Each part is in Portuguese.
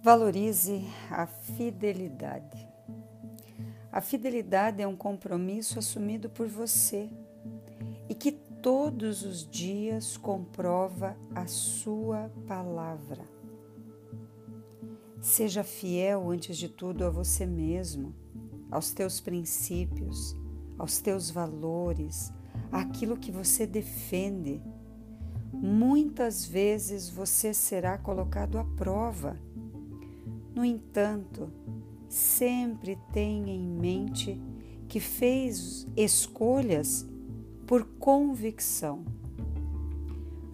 Valorize a fidelidade. A fidelidade é um compromisso assumido por você e que todos os dias comprova a sua palavra. Seja fiel antes de tudo a você mesmo, aos teus princípios, aos teus valores, àquilo que você defende. Muitas vezes você será colocado à prova. No entanto, sempre tenha em mente que fez escolhas por convicção.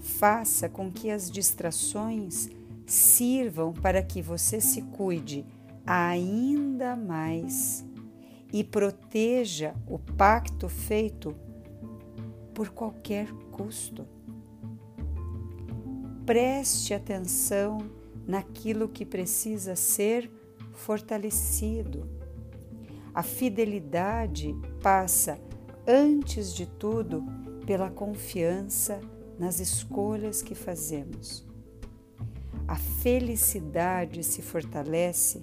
Faça com que as distrações sirvam para que você se cuide ainda mais e proteja o pacto feito por qualquer custo. Preste atenção naquilo que precisa ser fortalecido. A fidelidade passa, antes de tudo, pela confiança nas escolhas que fazemos. A felicidade se fortalece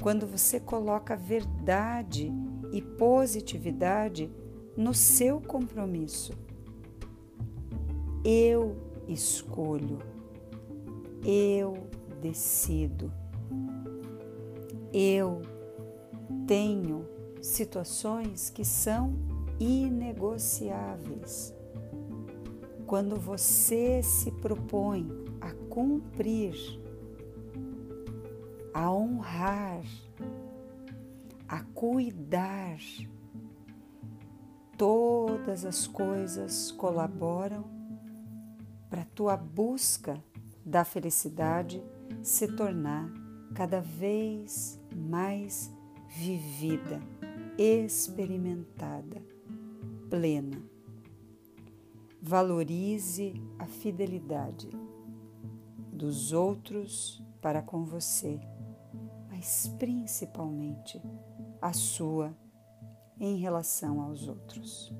quando você coloca verdade e positividade no seu compromisso. Eu escolho, eu decido. Eu tenho situações que são inegociáveis. Quando você se propõe a cumprir, a honrar, a cuidar, todas as coisas colaboram para a tua busca da felicidade se tornar cada vez mais vivida, experimentada, plena. Valorize a fidelidade dos outros para com você, mas principalmente a sua em relação aos outros.